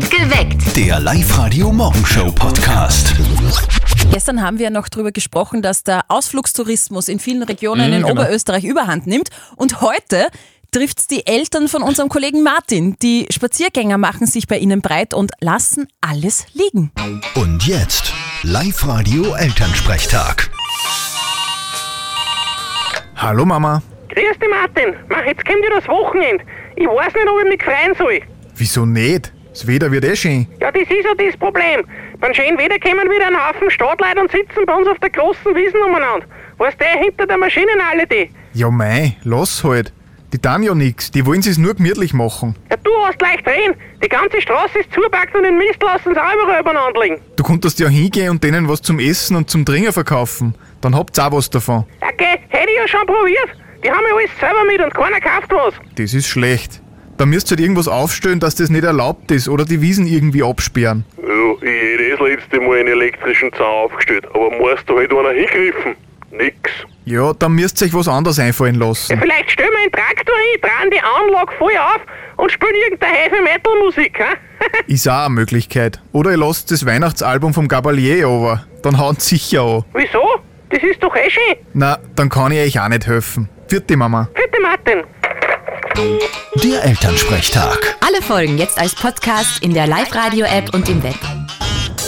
Geweckt. Der Live-Radio-Morgenshow-Podcast. Gestern haben wir noch darüber gesprochen, dass der Ausflugstourismus in vielen Regionen Mhm, in genau. Oberösterreich überhand nimmt. Und heute trifft es die Eltern von unserem Kollegen Martin. Die Spaziergänger machen sich bei ihnen breit und lassen alles liegen. Und jetzt Live-Radio-Elternsprechtag. Hallo Mama. Grüß dich, Martin. Mach, jetzt kommt ja das Wochenende. Ich weiß nicht, ob ich mich freuen soll. Wieso nicht? Das Wetter wird eh schön. Ja, das ist ja das Problem. Beim schönen Wetter kommen wieder ein Haufen Stadtleute und sitzen bei uns auf der großen Wiesen umeinander. Weißt du, hinter der Maschinen alle die. Ja mei, lass halt. Die tun ja nix, die wollen es nur gemütlich machen. Ja, du hast gleich drehen. Die ganze Straße ist zupackt und den Mist lassen sie auch überall übereinander liegen. Du konntest ja hingehen und denen was zum Essen und zum Trinken verkaufen. Dann habt's auch was davon. Okay, hätte ich ja schon probiert. Die haben ja alles selber mit und keiner kauft was. Das ist schlecht. Da müsst ihr halt irgendwas aufstellen, dass das nicht erlaubt ist oder die Wiesen irgendwie absperren. Ja, ich hätte das letzte Mal einen elektrischen Zaun aufgestellt, aber musst da halt einer hingriffen? Nix. Ja, dann müsst ihr euch was anderes einfallen Ja, lassen. vielleicht stellen wir einen Traktor hin, drehen die Anlage voll auf und spielen irgendeine Heavy-Metal-Musik, hä? Ist auch eine Möglichkeit. Oder ihr lasst das Weihnachtsalbum vom Gabalier over. Dann hauen sicher an. Wieso? Das ist doch eh schön. Na, dann kann ich euch auch nicht helfen. Vierte Mama. Bitte, Martin. Der Elternsprechtag. Alle Folgen jetzt als Podcast in der Live-Radio-App und im Web.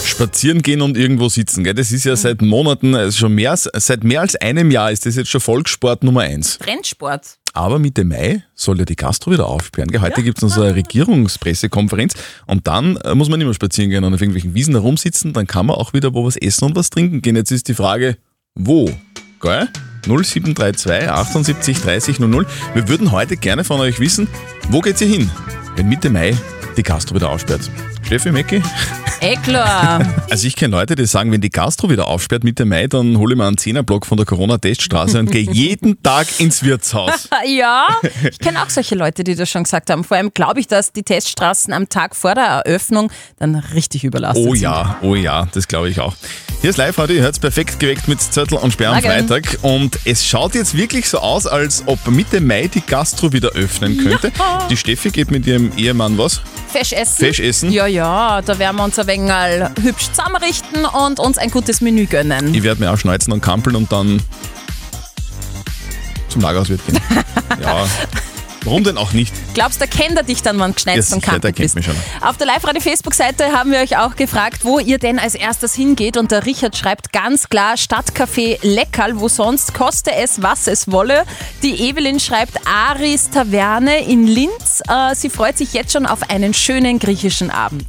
spazieren gehen und irgendwo sitzen. Gell? Das ist ja seit Monaten, also schon mehr, als- seit mehr als einem Jahr ist das jetzt schon Volkssport Nummer eins. Trendsport. Aber Mitte Mai soll ja die Gastro wieder aufsperren. Gell? Heute gibt's noch so eine Regierungspressekonferenz und dann äh, muss man nicht mehr spazieren gehen und auf irgendwelchen Wiesen herumsitzen, dann kann man auch wieder wo was essen und was trinken gehen. Jetzt ist die Frage, wo? Gell? 0732 78 30 00. Wir würden heute gerne von euch wissen, wo geht's ihr hin, wenn Mitte Mai die Gastro wieder aufsperrt? Steffi Mecki? Eh klar. Also ich kenne Leute, die sagen, wenn die Gastro wieder aufsperrt Mitte Mai, dann hole ich mir einen Zehnerblock von der Corona-Teststraße und gehe jeden Tag ins Wirtshaus. ja, ich kenne auch solche Leute, die das schon gesagt haben. Vor allem glaube ich, dass die Teststraßen am Tag vor der Eröffnung dann richtig überlastet Oh sind. ja, oh ja, das glaube ich auch. Hier ist live heute, ihr hört perfekt geweckt mit Zettel und Sperr am. Freitag. Und es schaut jetzt wirklich so aus, als ob Mitte Mai die Gastro wieder öffnen könnte. Die Steffi geht mit ihrem Ehemann was? Fesch essen. Fesch essen? Ja, ja, da werden wir uns ein wenig mal hübsch zusammenrichten und uns ein gutes Menü gönnen. Ich werde mir auch schneuzen und kampeln und dann zum Lagerhauswirt gehen. ja, warum denn auch nicht? Glaubst du, da kennt er dich dann, wann geschneit und sicher, der kennt mich schon. Auf der Live-Radio-Facebook-Seite haben wir euch auch gefragt, wo ihr denn als erstes hingeht. Und der Richard schreibt ganz klar Stadtcafé Leckerl, wo sonst koste es, was es wolle. Die Evelyn schreibt Aris Taverne in Linz. Äh, sie freut sich jetzt schon auf einen schönen griechischen Abend.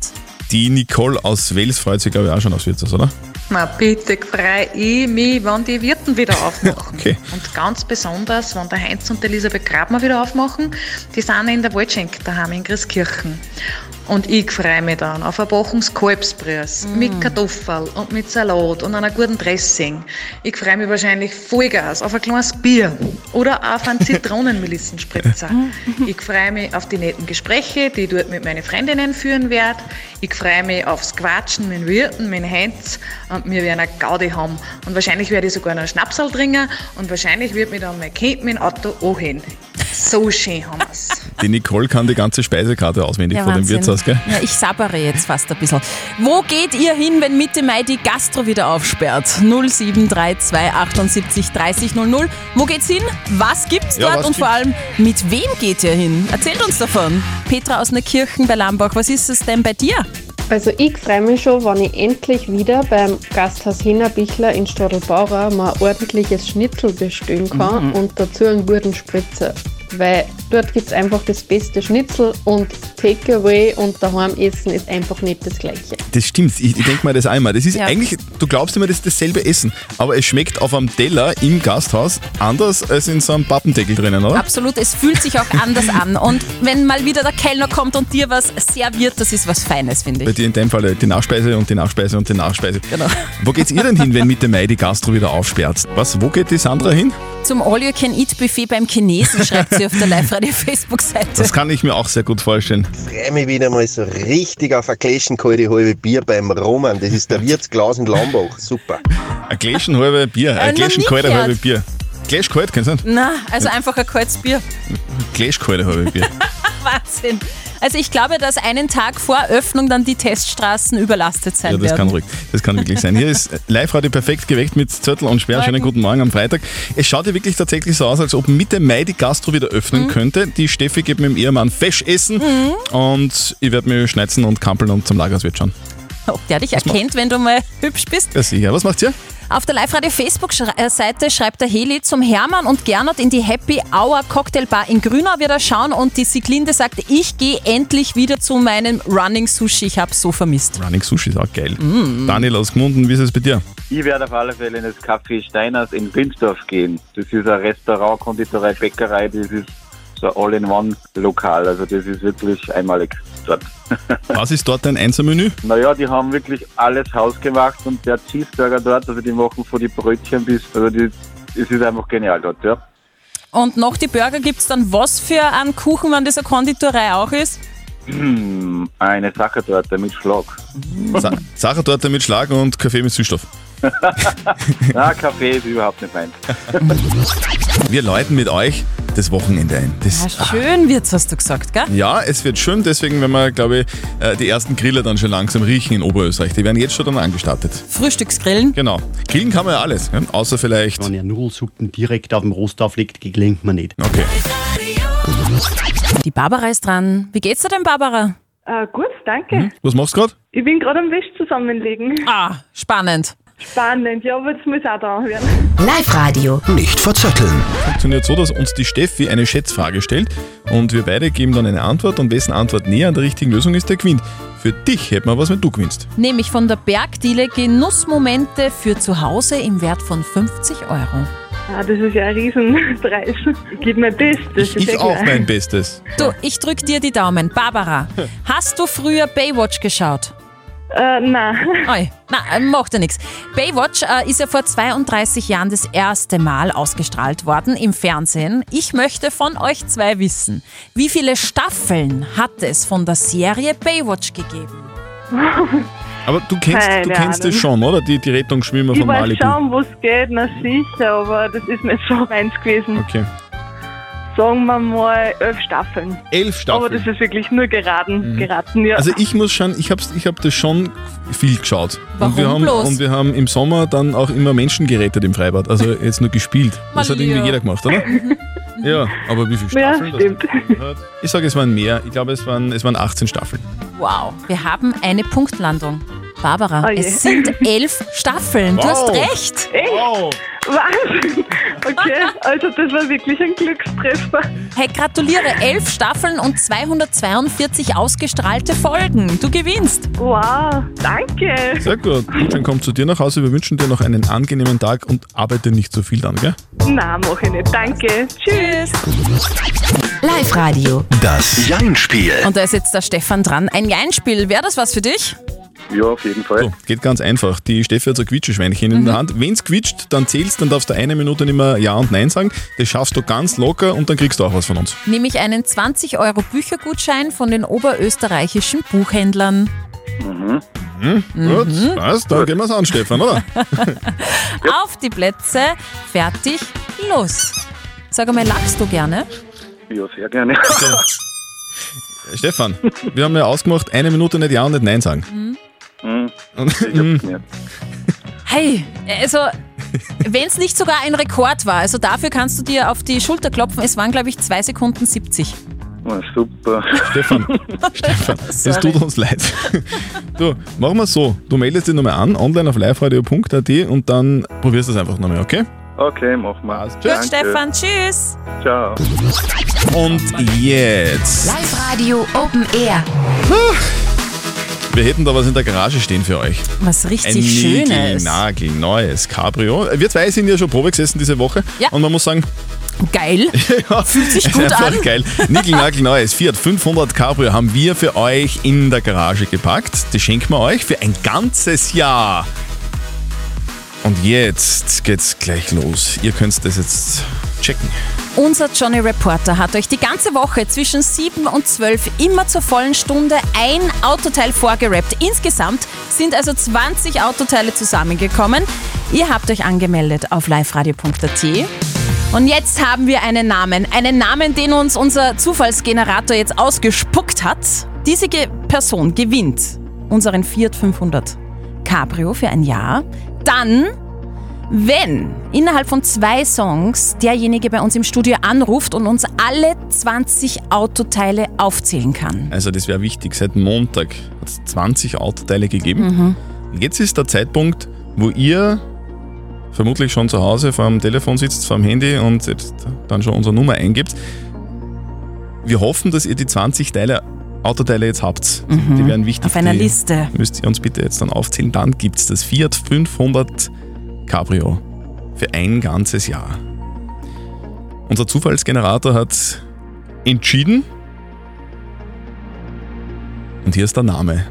Die Nicole aus Wales freut sich, glaube ich, auch schon aufs Wirtshaus, oder? Na bitte freue ich mich, wenn die Wirten wieder aufmachen. Okay. Und ganz besonders, wenn der Heinz und Elisabeth Grabner wieder aufmachen, die sind in der Waldschenk daheim in Christkirchen. Und ich freue mich dann auf ein Bochums Kalbsbrüß mit Kartoffeln und mit Salat und einer guten Dressing. Ich freue mich wahrscheinlich Vollgas auf ein kleines Bier oder auf einen Zitronenmelissenspritzer. ich freue mich auf die netten Gespräche, die ich dort mit meinen Freundinnen führen werde. Ich freue mich aufs Quatschen mit Wirten, mit Heinz und wir werden eine Gaudi haben. Und wahrscheinlich werde ich sogar noch einen Schnapsal trinken und wahrscheinlich wird mich dann mein Kind mit dem Auto anhören. So schön haben wir's. Die Nicole kann die ganze Speisekarte auswendig von dem Wahnsinn. Wirtshaus, gell? Ja, ich sabbere jetzt fast ein bisschen. Wo geht ihr hin, wenn Mitte Mai die Gastro wieder aufsperrt? 0732 78 30 00. Wo geht's hin? Was gibt's Ja, dort? was und vor allem, mit wem geht ihr hin? Erzählt uns davon. Petra aus Neukirchen bei Lambach, was ist es denn bei dir? Also ich freue mich schon, wenn ich endlich wieder beim Gasthaus Hinnerbichler in Stadelbauer mal ein ordentliches Schnitzel bestellen kann und dazu einen guten Spritzer. Weil dort gibt es einfach das beste Schnitzel und Takeaway und daheim essen ist einfach nicht das gleiche. Das stimmt, ich, ich denke mir das einmal. Das ist Ja. eigentlich, du glaubst immer, das ist dasselbe Essen, aber es schmeckt auf einem Teller im Gasthaus anders als in so einem Pappendeckel drinnen, oder? Absolut, es fühlt sich auch anders an. Und wenn mal wieder der Kellner kommt und dir was serviert, das ist was Feines, finde Bei ich. dir in dem Fall die Nachspeise und die Nachspeise und die Nachspeise. Genau. Wo geht's ihr denn hin, wenn Mitte Mai die Gastro wieder aufsperrt? Was, wo geht die Sandra hin? Zum All-You-Can-Eat-Buffet beim Chinesen schreibt sie auf der Live-Radio-Facebook-Seite. Das kann ich mir auch sehr gut vorstellen. freue mich wieder mal so richtig auf ein Gläschen kalte halbe Bier beim Roman. Das ist der Wirtsglas in Lambach. Super. Ein Gläschen halbe Bier, Äh, ein noch Gläschen nie kalte gehört. halbe Bier. Gläsch kalt, kennst du nicht? Na, also einfach ein kaltes Bier. Gläsch kalte halbe Bier. Wahnsinn. Also ich glaube, dass einen Tag vor Öffnung dann die Teststraßen überlastet sein Ja, das werden. kann ruhig. Das kann wirklich sein. Hier ist Live-Radio perfekt geweckt mit Zettel und Sperr. Schönen guten Morgen am Freitag. Es schaut ja wirklich tatsächlich so aus, als ob Mitte Mai die Gastro wieder öffnen Mhm. könnte. Die Steffi geht mit dem Ehemann Fesch essen und ich werde mir schneizen und kampeln und zum Lagerswirt schauen. Ob der dich erkennt, wenn du mal hübsch bist. Ja, sicher. Was macht ihr? Auf der Live-Radio Facebook-Seite schreibt der Heli zum Hermann und Gernot in die Happy Hour Cocktailbar in Grünau wieder schauen und die Siglinde sagt, ich gehe endlich wieder zu meinem Running Sushi. Ich hab's so vermisst. Running Sushi ist auch geil. Mm. Daniel aus Gmunden, wie ist es bei dir? Ich werde auf alle Fälle in das Café Steiners in Binsdorf gehen. Das ist ein Restaurant, Konditorei, Bäckerei, das ist so ein All-in-One-Lokal. Also das ist wirklich einmalig dort. Was ist dort dein Einsermenü? Naja, die haben wirklich alles hausgemacht und der Cheeseburger dort, also die machen von die Brötchen bis, also die, es ist einfach genial dort, ja. Und noch die Burger gibt's dann was für einen Kuchen, wenn das eine Konditorei auch ist? Hm, eine Sachertorte mit Schlag. Sa Sachertorte mit Schlag und Kaffee mit Süßstoff. Na, Kaffee ist überhaupt nicht meins. Wir läuten mit euch das Wochenende ein. Das, Ja, schön wird's, hast du gesagt, gell? Ja, es wird schön, deswegen werden wir, glaube ich, äh, die ersten Griller dann schon langsam riechen in Oberösterreich. Die werden jetzt schon dann angestartet. Frühstücksgrillen. Genau. Grillen kann man ja alles, ja? außer vielleicht. Wenn ihr Nudelsuppen direkt auf dem Rost auflegt, gelingt man nicht. Okay. Die Barbara ist dran. Wie geht's dir denn, Barbara? Äh, gut, danke. Was machst du gerade? Ich bin gerade am Wäsch zusammenlegen. Ah, spannend. Spannend, ja, aber jetzt muss auch dran werden. Live-Radio. Nicht verzetteln. Funktioniert so, dass uns die Steffi eine Schätzfrage stellt und wir beide geben dann eine Antwort und wessen Antwort näher an der richtigen Lösung ist, der gewinnt. Für dich hätten wir was, wenn du gewinnst. Nämlich von der Bergdiele Genussmomente für zu Hause im Wert von 50 Euro. Ah, das ist ja ein Riesenpreis. Ich gebe mein Bestes. ist Ich ja auch mein Bestes. Du, ich drück dir die Daumen. Barbara, hast du früher Baywatch geschaut? Äh, nein. Oi, na, äh, macht ja nichts. Baywatch äh, ist ja vor 32 Jahren das erste Mal ausgestrahlt worden im Fernsehen. Ich möchte von euch zwei wissen, wie viele Staffeln hat es von der Serie Baywatch gegeben? Aber du kennst, du Keine kennst es Ahnung. schon, oder? Die, die Rettungsschwimmer Ich von weiß Malibu. schon, wo es geht, na sicher, aber das ist nicht so meins gewesen. Okay. Sagen wir mal elf Staffeln. Elf Staffeln. Aber das ist wirklich nur geraten, Mhm. geraten, ja. Also ich muss schon, ich habe ich hab das schon viel geschaut. Warum und wir haben, bloß? Und wir haben im Sommer dann auch immer Menschen gerettet im Freibad. Also jetzt nur gespielt. Das hat irgendwie jeder gemacht, oder? ja, aber wie viele Ja, Staffeln? das stimmt. hat? Ich sage, es waren mehr. Ich glaube, es waren, es waren 18 Staffeln. Wow, wir haben eine Punktlandung. Barbara, Oh es sind elf Staffeln. Du Wow. hast recht. Echt? Wahnsinn! Okay, also das war wirklich ein Glückstreffer. Hey, gratuliere. Elf Staffeln und 242 ausgestrahlte Folgen. Du gewinnst. Wow, danke. Sehr gut. Gutschein kommt zu dir nach Hause. Wir wünschen dir noch einen angenehmen Tag und arbeite nicht so viel dann, gell? Nein, mach ich nicht. Danke. Tschüss. Live-Radio. Das Jein-Spiel. Und da ist jetzt der Stefan dran. Ein Jeinspiel. Wäre das was für dich? Ja, auf jeden Fall. So, geht ganz einfach. Die Steffi hat so ein Quietscheschweinchen in der Hand. Wenn es quietscht, dann zählst, dann darfst du eine Minute nicht mehr Ja und Nein sagen. Das schaffst du ganz locker und dann kriegst du auch was von uns. Nämlich einen 20 Euro Büchergutschein von den oberösterreichischen Buchhändlern. Mhm. Mhm. Gut, passt. Dann gehen wir es an, Stefan, oder? Auf die Plätze. Fertig. Los. Sag einmal, lachst du gerne? Ja, sehr gerne. Stefan, wir haben ja ausgemacht, eine Minute nicht Ja und nicht Nein sagen. Mhm. Nicht. Hey, also, wenn es nicht sogar ein Rekord war, also dafür kannst du dir auf die Schulter klopfen. Es waren, glaube ich, 2 Sekunden 70. Oh, super. Stefan, Stefan, es Sorry. tut uns leid. Du, machen wir so. Du meldest dich nochmal an, online auf liveradio.at und dann probierst du es einfach nochmal, okay? Okay, mach mal. Gut, Stefan, tschüss. Ciao. Und jetzt. Live-Radio Open Air. Wir hätten da was in der Garage stehen für euch. Was richtig Ein Schönes. Nagel, neues Cabrio. Wir zwei sind ja schon Probe gesessen diese Woche. Ja. Und man muss sagen, Geil. ja, Fühlt sich gut einfach an. geil. Nickel neues Fiat 500 Cabrio haben wir für euch in der Garage gepackt. Das schenken wir euch für ein ganzes Jahr. Und jetzt geht's gleich los. Ihr könnt das jetzt checken. Unser Johnny Reporter hat euch die ganze Woche zwischen 7 und 12 immer zur vollen Stunde ein Autoteil vorgerappt. Insgesamt sind also 20 Autoteile zusammengekommen. Ihr habt euch angemeldet auf liveradio.at Und jetzt haben wir einen Namen. Einen Namen, den uns unser Zufallsgenerator jetzt ausgespuckt hat. Diese Ge Person gewinnt unseren Fiat 500 Cabrio für ein Jahr. Dann, wenn innerhalb von zwei Songs derjenige bei uns im Studio anruft und uns alle 20 Autoteile aufzählen kann. Also das wäre wichtig. Seit Montag hat es 20 Autoteile gegeben. Mhm. Jetzt ist der Zeitpunkt, wo ihr vermutlich schon zu Hause vor dem Telefon sitzt, vor dem Handy und jetzt dann schon unsere Nummer eingibt. Wir hoffen, dass ihr die 20 Teile, Autoteile jetzt habt. Mhm. Die wären wichtig. Auf einer Liste. Müsst ihr uns bitte jetzt dann aufzählen. Dann gibt es das Fiat 500 Cabrio für ein ganzes Jahr. Unser Zufallsgenerator hat entschieden. Und hier ist der Name.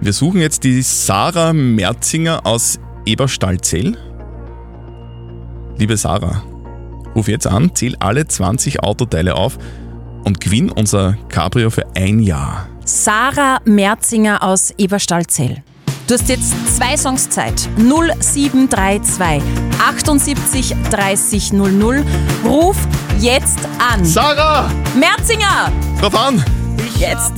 Wir suchen jetzt die Sarah Merzinger aus Eberstallzell. Liebe Sarah, ruf jetzt an, zähl alle 20 Autoteile auf und gewinn unser Cabrio für ein Jahr. Sarah Merzinger aus Eberstallzell. Du hast jetzt zwei Songs Zeit. 0732 78 30 00. Ruf jetzt an. Sarah! Merzinger! Drauf an! Jetzt.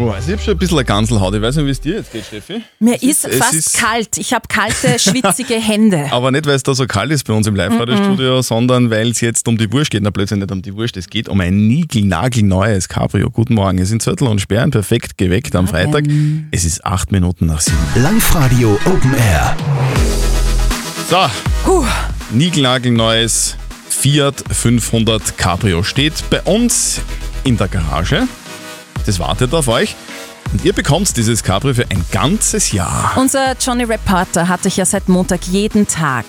Oh, also ich habe schon ein bisschen eine Ganselhaut. Ich weiß nicht, wie es dir jetzt geht, Steffi. Mir Es ist, es fast ist- kalt. Ich habe kalte, schwitzige Hände. Aber nicht, weil es da so kalt ist bei uns im Live-Radio-Studio, sondern weil es jetzt um die Wurst geht. Na, plötzlich nicht um die Wurst, es geht um ein niegelnagelneues Cabrio. Guten Morgen, es sind Zettel und Sperren perfekt geweckt am Freitag. Es ist acht Minuten nach sieben. Live-Radio Open Air. So, Puh. niegelnagelneues Fiat 500 Cabrio steht bei uns in der Garage. Das wartet auf euch. Und ihr bekommt dieses Cabrio für ein ganzes Jahr. Unser Johnny Reporter hat euch ja seit Montag jeden Tag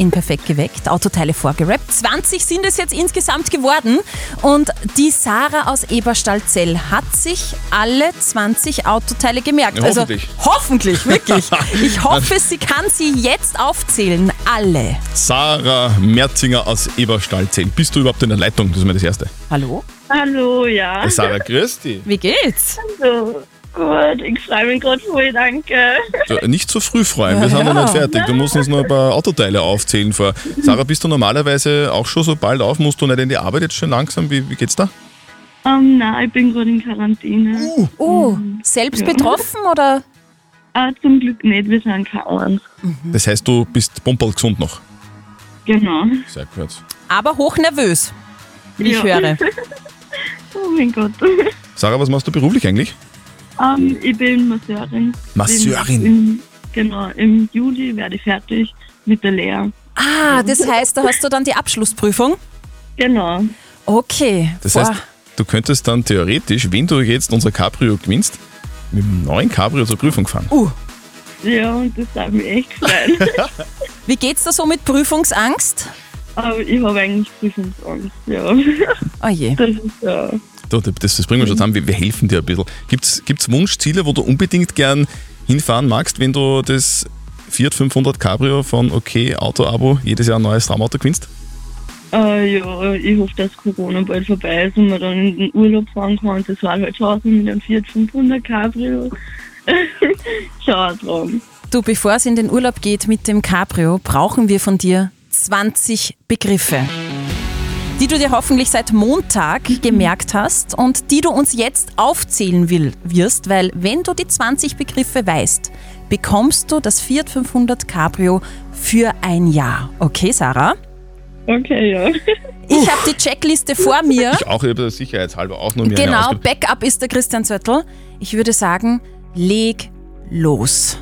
in Perfekt geweckt, Autoteile vorgerappt. 20 sind es jetzt insgesamt geworden. Und die Sarah aus Eberstallzell hat sich alle 20 Autoteile gemerkt. Ja, hoffentlich. Also hoffentlich, wirklich. Ich hoffe, sie kann sie jetzt aufzählen. Alle. Sarah Merzinger aus Eberstallzell. Bist du überhaupt in der Leitung? Das ist mal das Erste. Hallo? Hallo, ja. Sarah, grüß dich. Wie geht's? So, gut, ich freue mich gerade voll, danke. Du, Nicht zu früh freuen, wir sind noch nicht fertig. Du musst uns noch ein paar Autoteile aufzählen vor. Sarah, bist du normalerweise auch schon so bald auf? Musst du nicht in die Arbeit jetzt schon langsam? Wie, wie geht's da? Ähm, nein, ich bin gerade in Quarantäne. Oh, selbst Ja. betroffen oder? Ah, zum Glück nicht, wir sind kaum. Das heißt, du bist pumperl gesund noch. Genau. Sehr gut. Aber hochnervös, wie ich Ja. höre. oh mein Gott. Sarah, was machst du beruflich eigentlich? Ähm, ich bin Masseurin. Masseurin? Im, genau, im Juli werde ich fertig mit der Lehre. Ah, das heißt, da hast du dann die Abschlussprüfung? Genau. Okay. Das Boah. heißt, du könntest dann theoretisch, wenn du jetzt unser Cabrio gewinnst, mit dem neuen Cabrio zur Prüfung fahren. Uh. Ja, und das darf mich echt freuen. Wie geht's da so mit Prüfungsangst? Aber ich habe eigentlich Prüfungsangst, ja. Oh je. Das ist ja. Das, das bringen wir schon zusammen, wir, wir helfen dir ein bisschen. Gibt es Wunschziele, wo du unbedingt gern hinfahren magst, wenn du das Fiat 500 Cabrio von OK Auto Abo jedes Jahr ein neues Traumauto gewinnst? Äh, ja, ich hoffe, dass Corona bald vorbei ist und man dann in den Urlaub fahren kann. Das war halt schon mit einem Fiat 500 Cabrio. Schau dran. Du, bevor es in den Urlaub geht mit dem Cabrio, brauchen wir von dir 20 Begriffe, die du dir hoffentlich seit Montag gemerkt hast und die du uns jetzt aufzählen will, wirst, weil wenn du die 20 Begriffe weißt, bekommst du das Fiat 500 Cabrio für ein Jahr. Okay, Sarah? Okay, ja. Ich habe die Checkliste vor mir. Ich auch über sicherheitshalber auch nur mir Genau, Backup ist der Christian Zöttl. Ich würde sagen, leg los.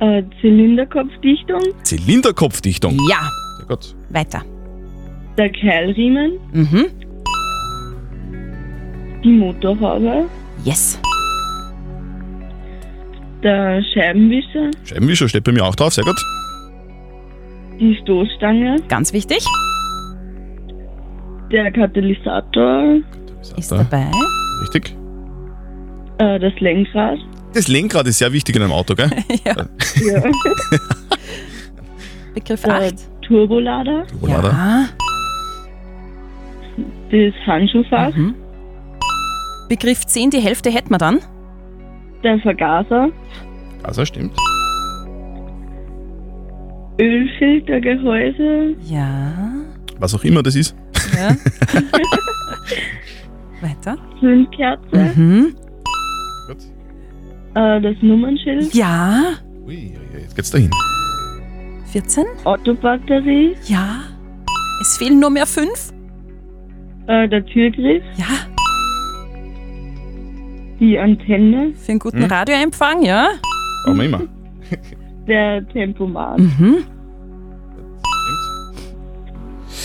Äh, Zylinderkopfdichtung, Zylinderkopfdichtung. Ja, Sehr gut. weiter. der Keilriemen, Mhm. die Motorhaube, Yes. der Scheibenwischer, Scheibenwischer steht bei mir auch drauf, sehr gut. die Stoßstange, Ganz wichtig. der Katalysator, Ist Da. dabei. Richtig. äh, das Lenkrad, Das Lenkrad ist sehr wichtig in einem Auto, gell? ja. ja, Begriff der 8. Turbolader, Turbolader. Ja. das Handschuhfach, Mhm. Begriff 10, die Hälfte hätten wir dann. der Vergaser, Also stimmt. Ölfiltergehäuse. Ja. Was auch immer das ist. ja. Weiter. Zündkerze. Mhm. Äh, das Nummernschild. Ja. Jetzt geht's dahin. 14. Autobatterie. Ja. Es fehlen nur mehr fünf. Äh, der Türgriff. Ja. Die Antenne. Für einen guten Hm. Radioempfang, ja. Brauchen wir immer. Der Tempomat. Mhm.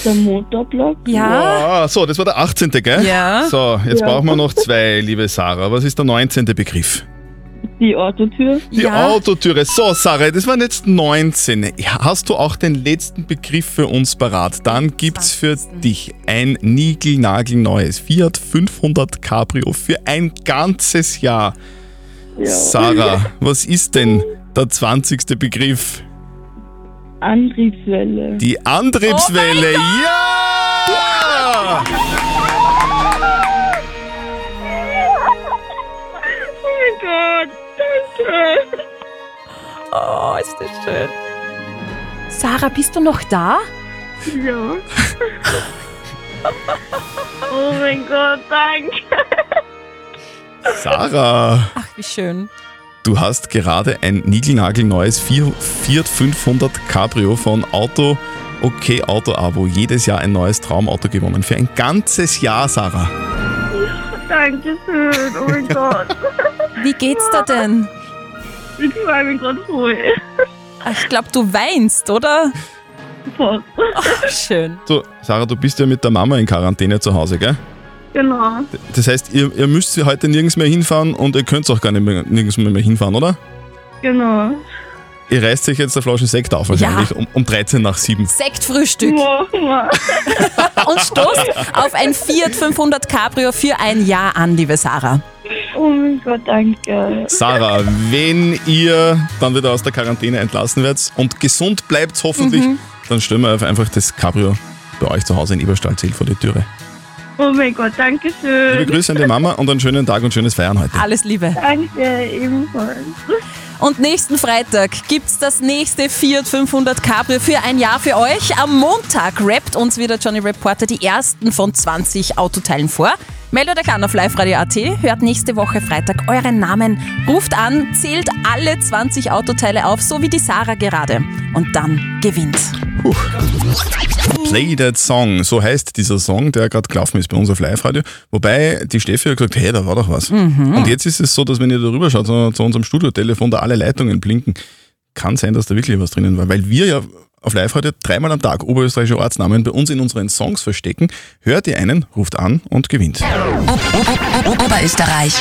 Der Motorblock. Wow, so, das war der 18. gell? Ja. So, jetzt Ja. brauchen wir noch zwei, liebe Sarah. Was ist der 19. Begriff? Die Autotür. Die Autotüre. So, Sarah, das waren jetzt 19. Hast du auch den letzten Begriff für uns parat? Dann gibt's für dich ein niegelnagelneues Fiat 500 Cabrio für ein ganzes Jahr. Sarah, was ist denn der 20. Begriff? Antriebswelle. Die Antriebswelle. ja! Oh, ist das schön. Sarah, bist du noch da? Ja. oh mein Gott, danke. Sarah, Ach, wie schön. du hast gerade ein niegelnagelneues Fiat 500 Cabrio von Auto Okay Auto Abo. Jedes Jahr ein neues Traumauto gewonnen. Für ein ganzes Jahr, Sarah. Dankeschön, oh mein Gott. Wie geht's da denn? Ich mich gerade voll. Ach, Ich glaube, du weinst, oder? Ach, schön. So, Sarah, du bist ja mit der Mama in Quarantäne zu Hause, gell? Genau. Das heißt, ihr, ihr müsst sie heute nirgends mehr hinfahren und ihr könnt auch gar nicht mehr, nirgends mehr, mehr hinfahren, oder? Genau. Ihr reißt sich jetzt eine Flasche Sekt auf wahrscheinlich um, um 13 nach 7. Sektfrühstück. Und stoßt auf ein Fiat 500 Cabrio für ein Jahr an, liebe Sarah. Oh mein Gott, danke. Sarah, wenn ihr dann wieder aus der Quarantäne entlassen werdet und gesund bleibt hoffentlich, Mhm. dann stellen wir einfach das Cabrio bei euch zu Hause in Eberstahlzell vor die Türe. Oh mein Gott, danke schön. Liebe Grüße an die Mama und einen schönen Tag und schönes Feiern heute. Alles Liebe. Danke, ebenfalls. Und nächsten Freitag gibt's das nächste Fiat 500 Cabrio für ein Jahr für euch. Am Montag rappt uns wieder Johnny Reporter die ersten von 20 Autoteilen vor. Meldet euch an auf liveradio.at, hört nächste Woche Freitag euren Namen, ruft an, zählt alle 20 Autoteile auf, so wie die Sarah gerade. Und dann gewinnt. Play That Song, so heißt dieser Song, der gerade gelaufen ist bei uns auf Live-Radio. Wobei die Steffi hat gesagt, hey, da war doch was. Mhm. Und jetzt ist es so, dass wenn ihr da rüber schaut, zu unserem Studiotelefon, da alle Leitungen blinken, kann sein, dass da wirklich was drinnen war. Weil wir ja auf Live-Radio dreimal am Tag oberösterreichische Ortsnamen bei uns in unseren Songs verstecken. Hört ihr einen, ruft an und gewinnt. Oberösterreich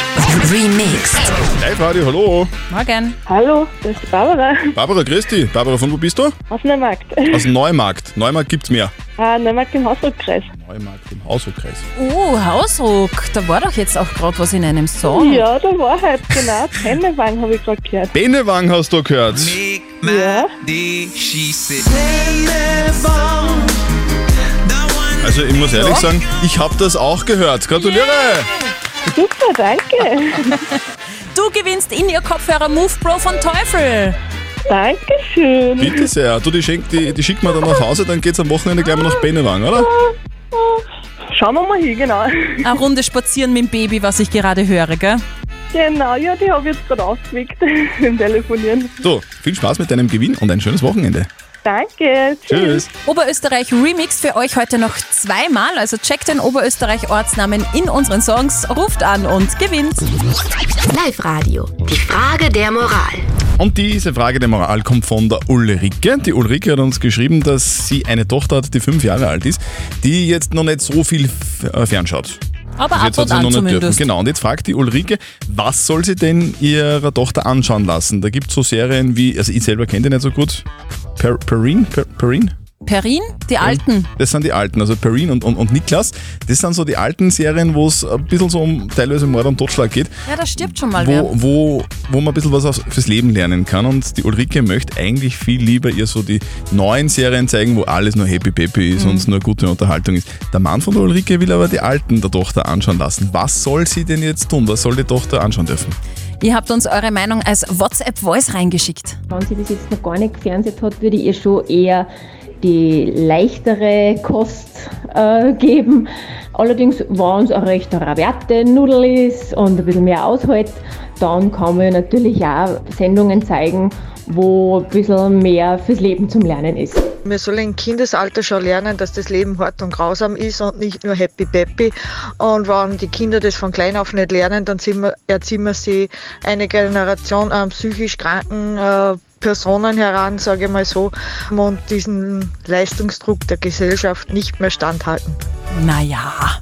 Remixed. Live-Radio, hallo. Morgen. Hallo, das ist die Barbara Barbara, grüß dich. Barbara, von wo bist du? aus Neumarkt. Aus Neumarkt. Neumarkt gibt's mehr. Ah, Neumarkt im Hausdruckkreis. Neumarkt im Haushochkreis. Oh, Hausruck. Da war doch jetzt auch gerade was in einem Song. Ja, da war halt genau. Pennewang habe ich gerade gehört. Benewang hast du gehört. Ja. Also ich muss ehrlich sagen, ich habe das auch gehört. Gratuliere! Super, danke. Du gewinnst in ihr Kopfhörer Move Pro von Teufel. Dankeschön. Bitte sehr. Du, die, schenk, die, die schicken wir dann nach Hause, dann geht's am Wochenende gleich mal nach Benewang, oder? Schauen wir mal hin, genau. Eine Runde spazieren mit dem Baby, was ich gerade höre, gell? Genau, ja, die habe ich jetzt gerade aufgeweckt im Telefonieren. So, viel Spaß mit deinem Gewinn und ein schönes Wochenende. Danke. Tschüss. Oberösterreich Remix für euch heute noch zweimal. Also checkt den Oberösterreich-Ortsnamen in unseren Songs, ruft an und gewinnt. Live-Radio. Die Frage der Moral. Und diese Frage der Moral kommt von der Ulrike. Die Ulrike hat uns geschrieben, dass sie eine Tochter hat, die fünf Jahre alt ist, die jetzt noch nicht so viel äh, fernschaut. Aber ab jetzt hat und sie an noch nicht zumindest. dürfen. Genau, und jetzt fragt die Ulrike, was soll sie denn ihrer Tochter anschauen lassen? Da gibt es so Serien wie, also ich selber kenne die nicht so gut, per, Perrine? Per, Perrine? Perin, die Alten. Das sind die alten, also Perrine und, und, und Niklas. Das sind so die alten Serien, wo es ein bisschen so um teilweise Mord und Totschlag geht. Ja, da stirbt schon mal wer. Wo, wo, wo man ein bisschen was aufs- fürs Leben lernen kann. Und die Ulrike möchte eigentlich viel lieber ihr so die neuen Serien zeigen, wo alles nur happy peppy ist Mhm. und es nur gute Unterhaltung ist. Der Mann von der Ulrike will aber die alten der Tochter anschauen lassen. Was soll sie denn jetzt tun? Was soll die Tochter anschauen dürfen? Ihr habt uns eure Meinung als WhatsApp-Voice reingeschickt. Wenn sie das jetzt noch gar nicht gefernseht hat, würde ich ihr schon eher die leichtere Kost äh, geben. Allerdings, wenn es eine recht rabiate Nudel ist und ein bisschen mehr aushält, dann kann man natürlich auch Sendungen zeigen, wo ein bisschen mehr fürs Leben zum Lernen ist. Wir sollen im Kindesalter schon lernen, dass das Leben hart und grausam ist und nicht nur happy peppy. Und wenn die Kinder das von klein auf nicht lernen, dann wir, erziehen wir sie eine Generation an psychisch kranken äh, Personen heran, sage ich mal so, und diesen Leistungsdruck der Gesellschaft nicht mehr standhalten. Naja.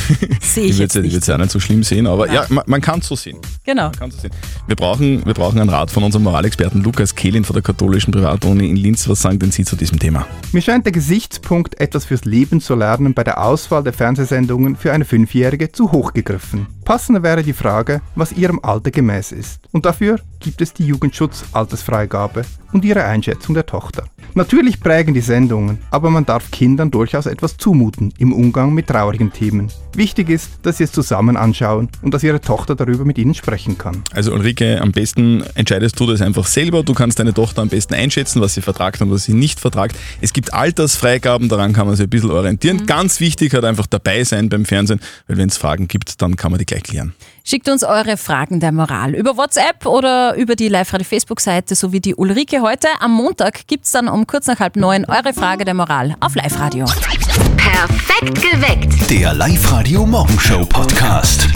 Sehe ich ich würde es ja nicht so schlimm sehen, aber ja, man, man kann es so sehen. Genau. Man kann's so sehen. Wir brauchen, wir brauchen einen Rat von unserem Moralexperten Lukas Kehlin von der katholischen Privatuni in Linz. Was sagen denn Sie zu diesem Thema? Mir scheint der Gesichtspunkt, etwas fürs Leben zu lernen, bei der Auswahl der Fernsehsendungen für eine Fünfjährige zu hoch gegriffen. Passender wäre die Frage, was ihrem Alter gemäß ist. Und dafür gibt es die Jugendschutz-Altersfreigabe und ihre Einschätzung der Tochter. Natürlich prägen die Sendungen, aber man darf Kindern durchaus etwas zumuten im Umgang mit traurigen Themen. Wichtig ist, dass sie es zusammen anschauen und dass ihre Tochter darüber mit ihnen sprechen kann. Also Ulrike, am besten entscheidest du das einfach selber. Du kannst deine Tochter am besten einschätzen, was sie vertragt und was sie nicht vertragt. Es gibt Altersfreigaben, daran kann man sich ein bisschen orientieren. Mhm. Ganz wichtig hat einfach dabei sein beim Fernsehen, weil wenn es Fragen gibt, dann kann man die gleich klären. Schickt uns eure Fragen der Moral über WhatsApp oder über die Live-Radio-Facebook-Seite, so wie die Ulrike heute. Am Montag gibt es dann um kurz nach halb neun eure Frage der Moral auf Live-Radio. Perfekt geweckt. Der Live-Radio Morgenshow Podcast.